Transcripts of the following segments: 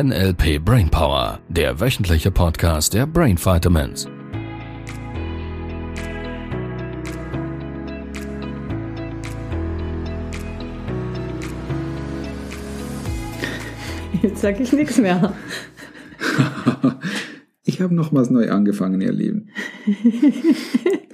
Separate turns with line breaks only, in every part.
NLP Brainpower, der wöchentliche Podcast der Brain Vitamins.
Jetzt sage ich nichts mehr.
ich habe nochmals neu angefangen, ihr Lieben.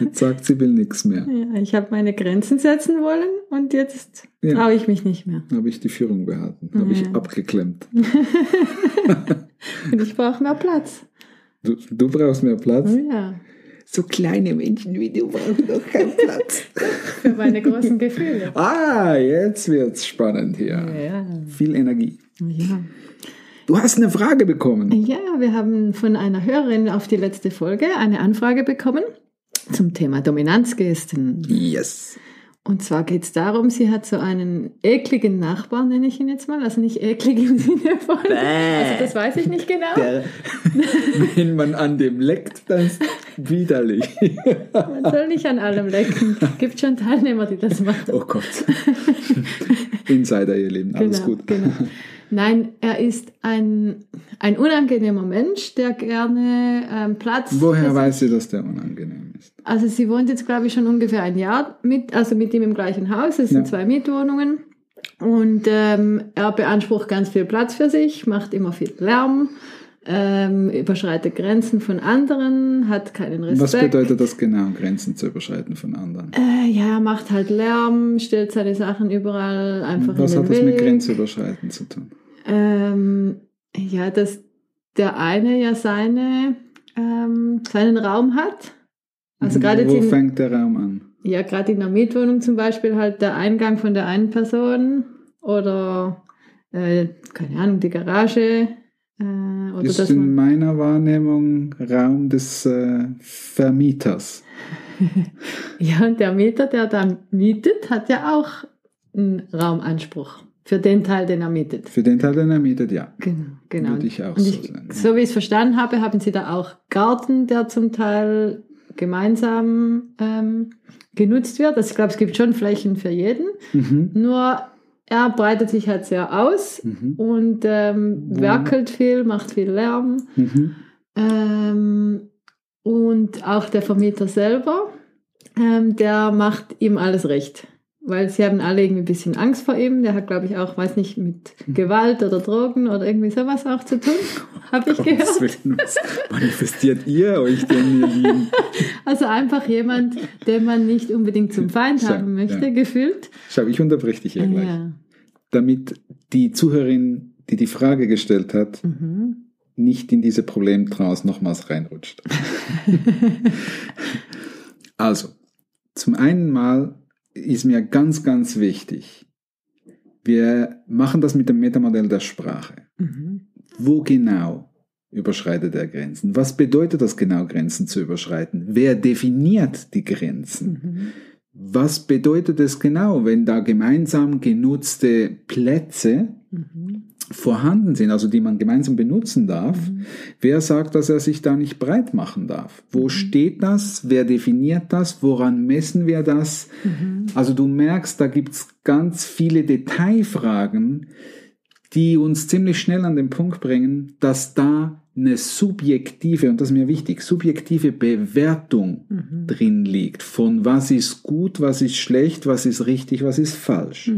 Jetzt sagt sie, will nichts mehr.
Ja, ich habe meine Grenzen setzen wollen und jetzt ja. traue ich mich nicht mehr.
Habe ich die Führung behalten, habe ich abgeklemmt.
und ich brauche mehr Platz.
Du, du, brauchst mehr Platz?
Oh ja.
So kleine Menschen wie du brauchen doch keinen Platz.
Für meine großen Gefühle.
Ah, jetzt wird's spannend hier.
Ja.
Viel Energie.
Ja.
Du hast eine Frage bekommen.
Ja, wir haben von einer Hörerin auf die letzte Folge eine Anfrage bekommen zum Thema Dominanzgesten.
Yes.
Und zwar geht es darum, sie hat so einen ekligen Nachbarn, nenne ich ihn jetzt mal. Also nicht eklig im Sinne von. Bäh. Also das weiß ich nicht genau. Der,
wenn man an dem leckt, dann ist widerlich.
Man soll nicht an allem lecken. Es gibt schon Teilnehmer, die das machen.
Oh Gott. Insider, ihr Leben, alles
genau,
gut.
Genau. Nein, er ist ein, ein unangenehmer Mensch, der gerne ähm, Platz.
Woher weiß sie, dass der unangenehm ist?
Also sie wohnt jetzt, glaube ich, schon ungefähr ein Jahr mit, also mit ihm im gleichen Haus. Es sind ja. zwei Mietwohnungen. Und ähm, er beansprucht ganz viel Platz für sich, macht immer viel Lärm, ähm, überschreitet Grenzen von anderen, hat keinen Respekt.
Was bedeutet das genau, Grenzen zu überschreiten von anderen?
Äh, ja, macht halt Lärm, stellt seine Sachen überall einfach
Was
in den
hat das
Weg.
mit Grenze überschreiten zu tun?
Ähm, ja, dass der eine ja seine, ähm, seinen Raum hat. Also gerade
Wo
in,
fängt der Raum an?
ja, gerade in der Mietwohnung zum Beispiel halt der Eingang von der einen Person oder äh, keine Ahnung, die Garage. Äh, oder
ist in meiner Wahrnehmung Raum des äh, Vermieters.
ja, und der Mieter, der da mietet, hat ja auch einen Raumanspruch. Für den Teil, den er mietet.
Für den Teil, den er mietet, ja.
Genau, genau.
Würde ich auch
Und
so
ich,
sagen.
so wie ich es verstanden habe, haben sie da auch Garten, der zum Teil gemeinsam ähm, genutzt wird. Also ich glaube, es gibt schon Flächen für jeden.
Mhm.
Nur er breitet sich halt sehr aus
Mhm.
und ähm, werkelt viel, macht viel Lärm.
Mhm.
Ähm, und auch der Vermieter selber, ähm, der macht ihm alles recht. Weil sie haben alle irgendwie ein bisschen Angst vor ihm. Der hat, glaube ich, auch, weiß nicht, mit Gewalt oder Drogen oder irgendwie sowas auch zu tun. Habe ich gehört.
Willen, was manifestiert ihr euch denn, ihr Lieben?
Also einfach jemand, den man nicht unbedingt zum Feind
So,
haben möchte,
ja.
gefühlt.
Schau, ich unterbreche dich hier gleich.
Ja.
Damit die Zuhörerin, die die Frage gestellt hat,
Mhm.
nicht in diese Problemtrance nochmals reinrutscht. also, zum einen mal ist mir ganz, ganz wichtig, wir machen das mit dem Metamodell der Sprache.
Mhm.
Wo genau überschreitet er Grenzen? Was bedeutet das genau, Grenzen zu überschreiten? Wer definiert die Grenzen?
Mhm.
Was bedeutet es genau, wenn da gemeinsam genutzte Plätze
Mhm.
Vorhanden sind, also die man gemeinsam benutzen darf?
Mhm.
Wer sagt, dass er sich da nicht breit machen darf? Wo steht das? Wer definiert das? Woran messen wir das?
Mhm.
Also du merkst, da gibt's ganz viele Detailfragen, die uns ziemlich schnell an den Punkt bringen, dass da eine subjektive, und das ist mir wichtig, subjektive Bewertung
Mhm.
drin liegt von was ist gut, was ist schlecht, was ist richtig, was ist falsch.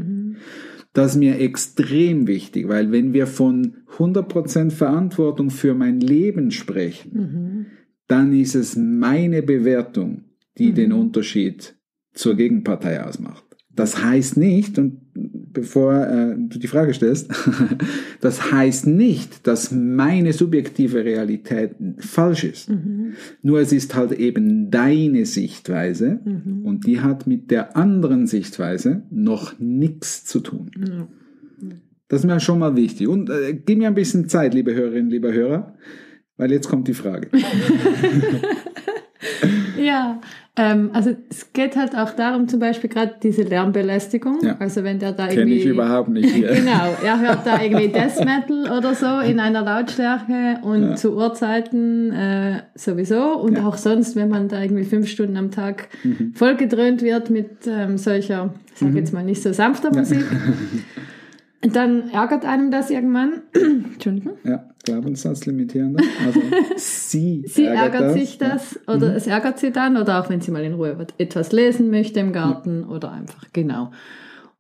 Das ist mir extrem wichtig, weil wenn wir von 100% Verantwortung für mein Leben sprechen,
Mhm.
dann ist es meine Bewertung, die
Mhm.
den Unterschied zur Gegenpartei ausmacht. Das heißt nicht, und bevor äh, du die Frage stellst, das heißt nicht, dass meine subjektive Realität falsch ist.
Mhm.
Nur es ist halt eben deine Sichtweise
Mhm.
und die hat mit der anderen Sichtweise noch nichts zu tun.
Ja.
Das ist mir schon mal wichtig. Und äh, gib mir ein bisschen Zeit, liebe Hörerinnen, lieber Hörer, weil jetzt kommt die Frage.
Ja, ähm, also es geht halt auch darum, zum Beispiel gerade diese Lärmbelästigung.
Ja.
Also wenn der da
Kenne
irgendwie.
ich überhaupt nicht hier.
Genau, er hört da irgendwie Death Metal oder so in einer Lautstärke und
Ja.
zu Uhrzeiten äh, sowieso und
Ja.
auch sonst, wenn man da irgendwie fünf Stunden am Tag
Mhm.
vollgedröhnt wird mit ähm, solcher, ich sage jetzt mal nicht so sanfter Musik, dann ärgert einem das irgendwann. Entschuldigung.
Ja, Glaubenssatzlimitierender. Also sie,
Sie ärgert,
das.
sich das oder es ärgert sie dann oder auch wenn sie mal in Ruhe etwas lesen möchte im Garten oder einfach, genau.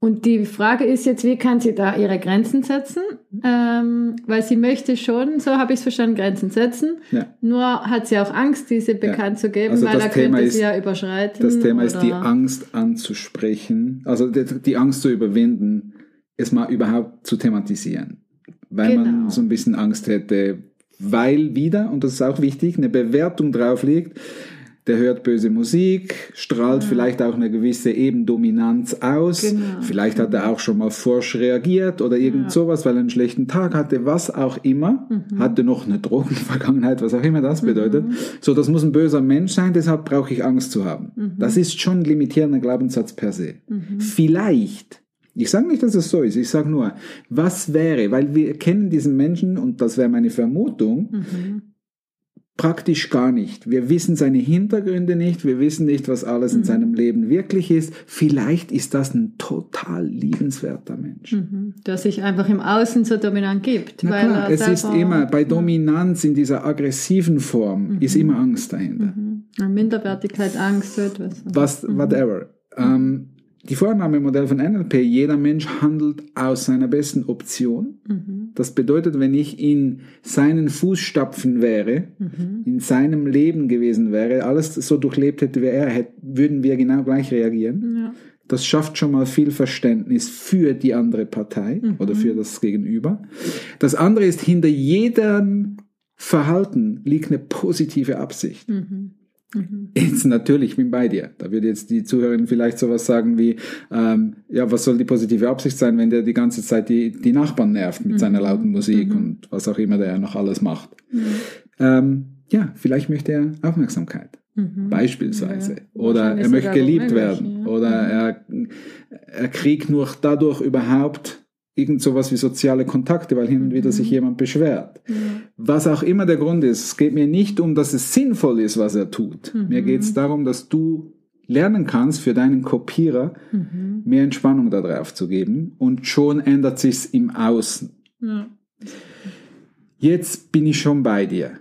Und die Frage ist jetzt, wie kann sie da ihre Grenzen setzen? Ähm, weil sie möchte schon, so habe ich es verstanden, Grenzen setzen.
Ja.
Nur hat sie auch Angst, diese bekannt zu geben,
Also
weil
das
er
Thema
könnte
ist-
sie ja überschreiten.
Das Thema ist die Angst anzusprechen, also die, die Angst zu überwinden, es mal überhaupt zu thematisieren. Weil
Genau.
man so ein bisschen Angst hätte, weil wieder, und das ist auch wichtig, eine Bewertung drauf liegt, der hört böse Musik, strahlt vielleicht auch eine gewisse eben Dominanz aus,
Genau.
vielleicht hat er auch schon mal forsch reagiert oder irgend
Ja.
sowas, weil er einen schlechten Tag hatte, was auch immer,
Mhm.
hatte noch eine Drogenvergangenheit, was auch immer das bedeutet. So, das muss ein böser Mensch sein, deshalb brauche ich Angst zu haben.
Mhm.
Das ist schon ein limitierender Glaubenssatz per se. Vielleicht, ich sage nicht, dass es so ist, ich sage nur, was wäre, weil wir kennen diesen Menschen und das wäre meine Vermutung,
Mhm.
praktisch gar nicht. Wir wissen seine Hintergründe nicht, wir wissen nicht, was alles
Mhm.
in seinem Leben wirklich ist. Vielleicht ist das ein total liebenswerter Mensch.
Mhm. Der sich einfach im Außen so dominant gibt.
Na klar, es ist immer, bei Dominanz in dieser aggressiven Form ist immer Angst dahinter.
Mhm. Minderwertigkeit, Angst, so etwas.
Was, whatever. Ähm, die Vornahmemodell von NLP, jeder Mensch handelt aus seiner besten Option.
Mhm.
Das bedeutet, wenn ich in seinen Fußstapfen wäre,
Mhm.
in seinem Leben gewesen wäre, alles so durchlebt hätte wie er, hätte, würden wir genau gleich reagieren.
Ja.
Das schafft schon mal viel Verständnis für die andere Partei oder für das Gegenüber. Das andere ist, hinter jedem Verhalten liegt eine positive Absicht.
Mhm. Mhm.
Jetzt natürlich, ich bin bei dir. Da würde jetzt die Zuhörerin vielleicht sowas sagen wie, ähm, ja, was soll die positive Absicht sein, wenn der die ganze Zeit die, die Nachbarn nervt mit seiner lauten Musik und was auch immer der noch alles macht. Ähm, ja, vielleicht möchte er Aufmerksamkeit.
Mhm.
Beispielsweise.
Ja,
Oder er möchte geliebt werden.
ja.
Oder er, er kriegt nur dadurch überhaupt irgend sowas wie soziale Kontakte, weil hin und wieder sich jemand beschwert.
Ja.
Was auch immer der Grund ist, es geht mir nicht um, dass es sinnvoll ist, was er tut. Mir geht es darum, dass du lernen kannst, für deinen Kopierer
Mhm.
mehr Entspannung darauf zu geben und schon ändert sich's im Außen.
Ja.
Jetzt bin ich schon bei dir.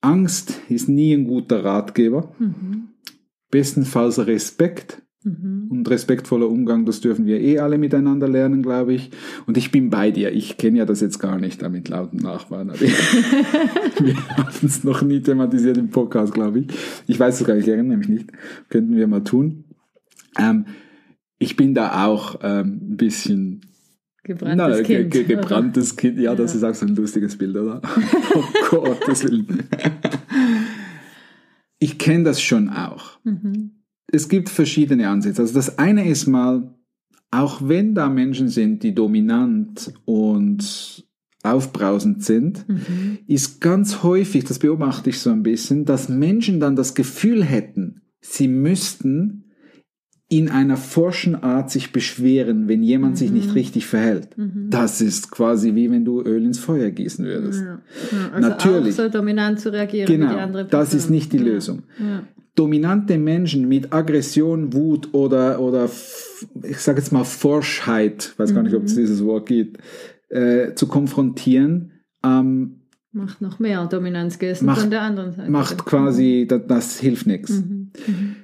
Angst ist nie ein guter Ratgeber.
Mhm.
Bestenfalls Respekt
Mhm.
und respektvoller Umgang, das dürfen wir eh alle miteinander lernen, glaube ich. Und ich bin bei dir. Ich kenne ja das jetzt gar nicht da mit lauten Nachbarn. Wir haben es noch nie thematisiert im Podcast, glaube ich. Ich weiß es gar nicht, ich erinnere mich nicht. Könnten wir mal tun. Ähm, ich bin da auch ähm, ein bisschen
Gebranntes
na, ge-
Kind.
ge-
oder?
gebranntes Kind. Ja, das
Ja.
ist auch so ein lustiges Bild, oder? oh Gottes Willen. Ich kenne das schon auch
Mhm.
Es gibt verschiedene Ansätze. Also das eine ist mal, auch wenn da Menschen sind, die dominant und aufbrausend sind,
Mhm.
ist ganz häufig, das beobachte ich so ein bisschen, dass Menschen dann das Gefühl hätten, sie müssten in einer forschen Art sich beschweren, wenn jemand sich nicht richtig verhält.
Mhm.
Das ist quasi wie wenn du Öl ins Feuer gießen würdest.
Ja. Ja, also
Natürlich.
So dominant zu reagieren
Genau, das ist nicht die
ja.
Lösung. Dominante Menschen mit Aggression, Wut oder, oder ich sage jetzt mal Forschheit, weiß gar nicht, ob es dieses Wort gibt, äh, zu konfrontieren, ähm,
Macht noch mehr Dominanz gegessen von der anderen Seite.
macht quasi, das, das hilft nichts.
Mhm. Mhm.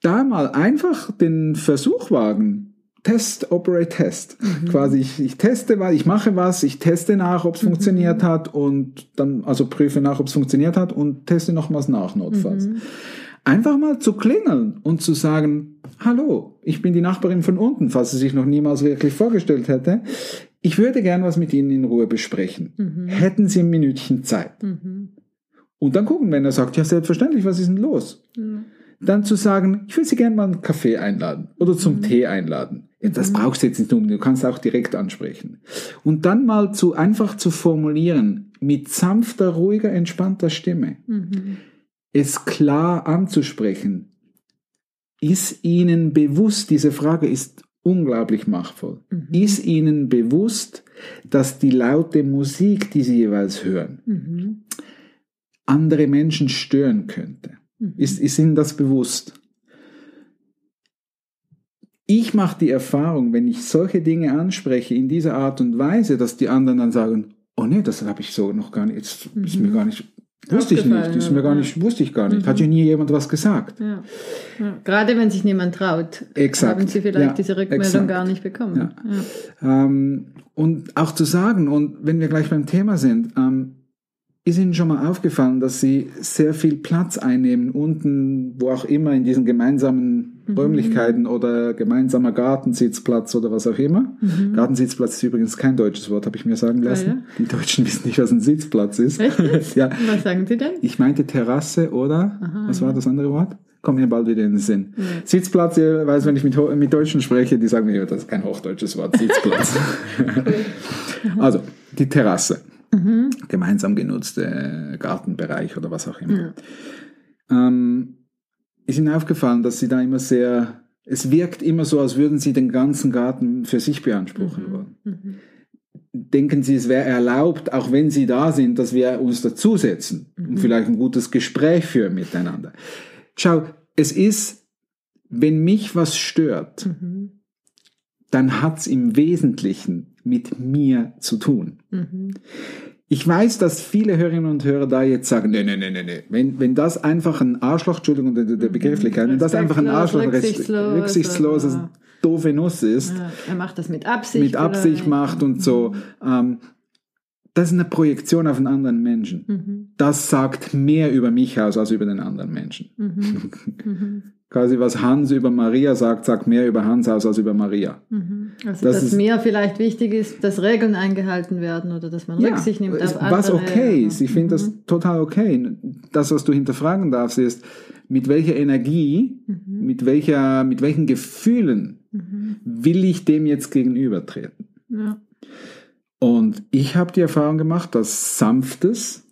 Da mal einfach den Versuch wagen. Test, operate, test. Quasi, ich, ich teste was, ich mache was, ich teste nach, ob es funktioniert hat und dann, also prüfe nach, ob es funktioniert hat und teste nochmals nach, notfalls.
Mhm.
Einfach mal zu klingeln und zu sagen, hallo, ich bin die Nachbarin von unten, falls sie sich noch niemals wirklich vorgestellt hätte. Ich würde gern was mit Ihnen in Ruhe besprechen.
Mhm.
Hätten Sie ein Minütchen Zeit?
Mhm.
Und dann gucken, wenn er sagt, ja, selbstverständlich, was ist denn los? Dann zu sagen, ich will Sie gerne mal einen Kaffee einladen oder zum Tee einladen. Ja, Das brauchst du jetzt nicht um, du kannst auch direkt ansprechen. Und dann mal zu einfach zu formulieren, mit sanfter, ruhiger, entspannter Stimme,
Mhm.
es klar anzusprechen. Ist Ihnen bewusst, diese Frage ist unglaublich machtvoll,
Mhm.
ist Ihnen bewusst, dass die laute Musik, die Sie jeweils hören,
Mhm.
andere Menschen stören könnte?
Mhm.
Ist, ist Ihnen das bewusst? ich mache die Erfahrung, wenn ich solche Dinge anspreche in dieser Art und Weise, dass die anderen dann sagen, oh nee, das habe ich so noch gar nicht, jetzt ist mir gar nicht, wusste ich nicht, ist mir gar nicht, wusste ich gar nicht, hat ja nie jemand was gesagt.
Ja. Ja. Gerade wenn sich niemand traut,
Exakt.
haben Sie vielleicht diese Rückmeldung
exakt.
gar nicht bekommen.
Ähm, und auch zu sagen, und wenn wir gleich beim Thema sind, ähm, ist Ihnen schon mal aufgefallen, dass Sie sehr viel Platz einnehmen, unten, wo auch immer, in diesen gemeinsamen Räumlichkeiten oder gemeinsamer Gartensitzplatz oder was auch immer? Gartensitzplatz ist übrigens kein deutsches Wort, habe ich mir sagen lassen.
ja?
Die Deutschen wissen nicht, was ein Sitzplatz ist.
Echt?
ja,
Was sagen Sie denn?
ich meinte Terrasse oder, was war das andere Wort? Kommt mir bald wieder in den Sinn. Sitzplatz, ihr weiß, wenn ich mit, mit Deutschen spreche, die sagen mir, das ist kein hochdeutsches Wort, Sitzplatz. also, die Terrasse. Gemeinsam genutzte Gartenbereich oder was auch immer. Ähm, ist Ihnen aufgefallen, dass Sie da immer sehr, es wirkt immer so, als würden Sie den ganzen Garten für sich beanspruchen wollen. Denken Sie, es wäre erlaubt, auch wenn Sie da sind, dass wir uns dazusetzen und vielleicht ein gutes Gespräch führen miteinander. Schau, es ist, wenn mich was stört,
Mhm.
dann hat's im Wesentlichen mit mir zu tun.
Mhm.
Ich weiß, dass viele Hörerinnen und Hörer da jetzt sagen, nee, nee, nee, nee, nee. Wenn, wenn das einfach ein Arschloch, Entschuldigung, der, der Begrifflichkeit, wenn das einfach ein Arschloch,
rücksichtslos,
rücksichtsloses,
oder-
doofe Nuss ist,
Ja, er macht das mit Absicht.
mit Absicht
oder?
macht und so, ähm, das ist eine Projektion auf einen anderen Menschen.
Mhm.
Das sagt mehr über mich aus als über den anderen Menschen.
Mhm. Mhm.
Quasi was Hans über Maria sagt, sagt mehr über Hans aus als über Maria.
Mhm. Also,
Das
dass
ist-
mir vielleicht wichtig ist, dass Regeln eingehalten werden oder dass man Rücksicht nimmt auf andere.
was okay ist. Ich finde das
Mhm.
total okay. Das, was du hinterfragen darfst, ist, mit welcher Energie, mit, welcher, mit welchen Gefühlen will ich dem jetzt gegenübertreten?
Ja.
Und ich habe die Erfahrung gemacht, dass sanftes,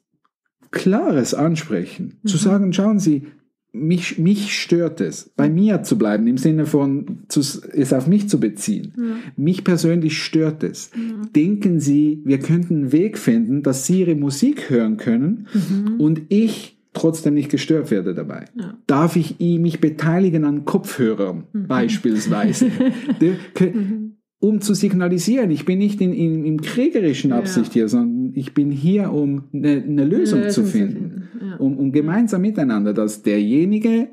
klares Ansprechen, zu sagen, schauen Sie, mich, mich stört es, bei mir zu bleiben, im Sinne von zu, es auf mich zu beziehen. Mich persönlich stört es. Denken Sie, wir könnten einen Weg finden, dass Sie Ihre Musik hören können und ich trotzdem nicht gestört werde dabei.
Ja.
Darf ich mich beteiligen an Kopfhörern beispielsweise? Um zu signalisieren, ich bin nicht in, in, im kriegerischen Absicht hier, sondern ich bin hier, um eine, eine Lösung,
Lösung
zu
zu
finden.
finden, ja.
Um, um gemeinsam miteinander, dass derjenige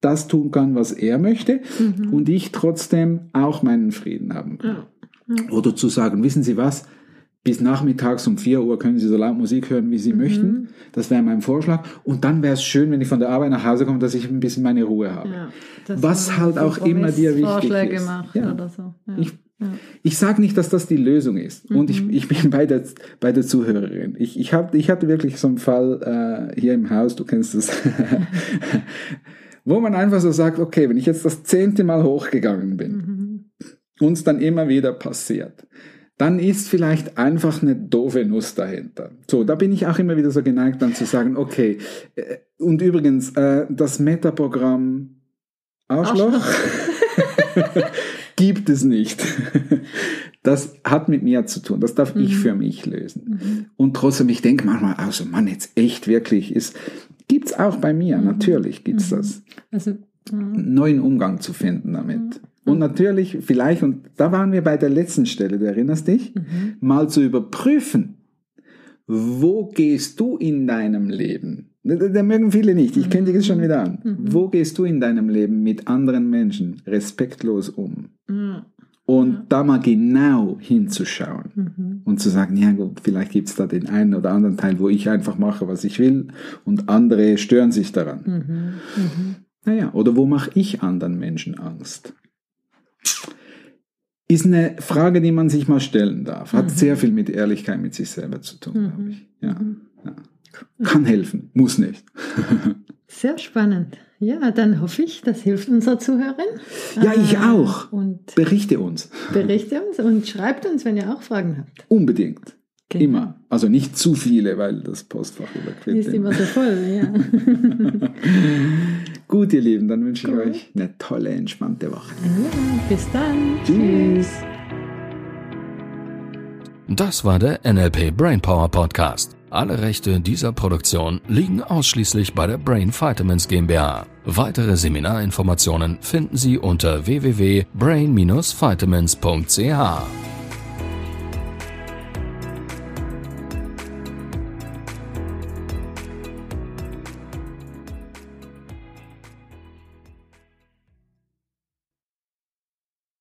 das tun kann, was er möchte
Mhm.
und ich trotzdem auch meinen Frieden haben kann.
Ja.
Oder zu sagen, wissen Sie was, bis nachmittags um 4 Uhr können Sie so laut Musik hören, wie Sie
Mhm.
möchten. Das wäre mein Vorschlag. Und dann wäre es schön, wenn ich von der Arbeit nach Hause komme, dass ich ein bisschen meine Ruhe habe.
Ja,
Was halt auch immer dir wichtig
Kompromissvorschläge
ist.
macht
Ja.
oder so. Ja.
Ich-
ja.
Ich sage nicht, dass das die Lösung ist. Und
Mhm.
ich, ich bin bei der, bei der Zuhörerin. Ich, ich, hab, ich hatte wirklich so einen Fall äh, hier im Haus, du kennst es, wo man einfach so sagt, okay, wenn ich jetzt das zehnte Mal hochgegangen bin,
Mhm.
uns dann immer wieder passiert, dann ist vielleicht einfach eine doofe Nuss dahinter. So, da bin ich auch immer wieder so geneigt, dann zu sagen, okay, äh, und übrigens, äh, das Metaprogramm Arschloch gibt es nicht. Das hat mit mir zu tun. Das darf ich für mich lösen. Und trotzdem, ich denke manchmal, also Mann, jetzt echt wirklich ist, gibt's auch bei mir. Natürlich gibt's das
Also,
neuen Umgang zu finden damit. Und natürlich, vielleicht, und da waren wir bei der letzten Stelle, du erinnerst dich, mal zu überprüfen, wo gehst du in deinem Leben? Da, mögen viele nicht, ich kündige es schon wieder an. Wo gehst du in deinem Leben mit anderen Menschen respektlos um?
Ja.
Und da mal genau hinzuschauen
Mhm.
und zu sagen, ja gut, vielleicht gibt's da den einen oder anderen Teil, wo ich einfach mache, was ich will und andere stören sich daran.
Mhm. Mhm.
Naja, oder wo mache ich anderen Menschen Angst? Ist eine Frage, die man sich mal stellen darf. Hat sehr viel mit Ehrlichkeit mit sich selber zu tun, glaube ich. Ja, ja. Kann helfen, muss nicht.
Sehr spannend. Ja, dann hoffe ich, das hilft unserer Zuhörerin.
Ja, ich
Äh,
auch.
Und
Berichte uns.
berichte uns und schreibt uns, wenn ihr auch Fragen habt.
Unbedingt.
Genau.
Immer. Also nicht zu viele, weil das Postfach überquillt.
Ist immer so voll, ja.
Gut, ihr Lieben, dann wünsche ich
Gut.
euch eine tolle, entspannte Woche.
ja bis dann.
Tschüss.
Das war der NLP Brainpower Podcast. Alle Rechte dieser Produktion liegen ausschließlich bei der Brain Vitamins GmbH. Weitere Seminarinformationen finden Sie unter www.brain-vitamins.ch.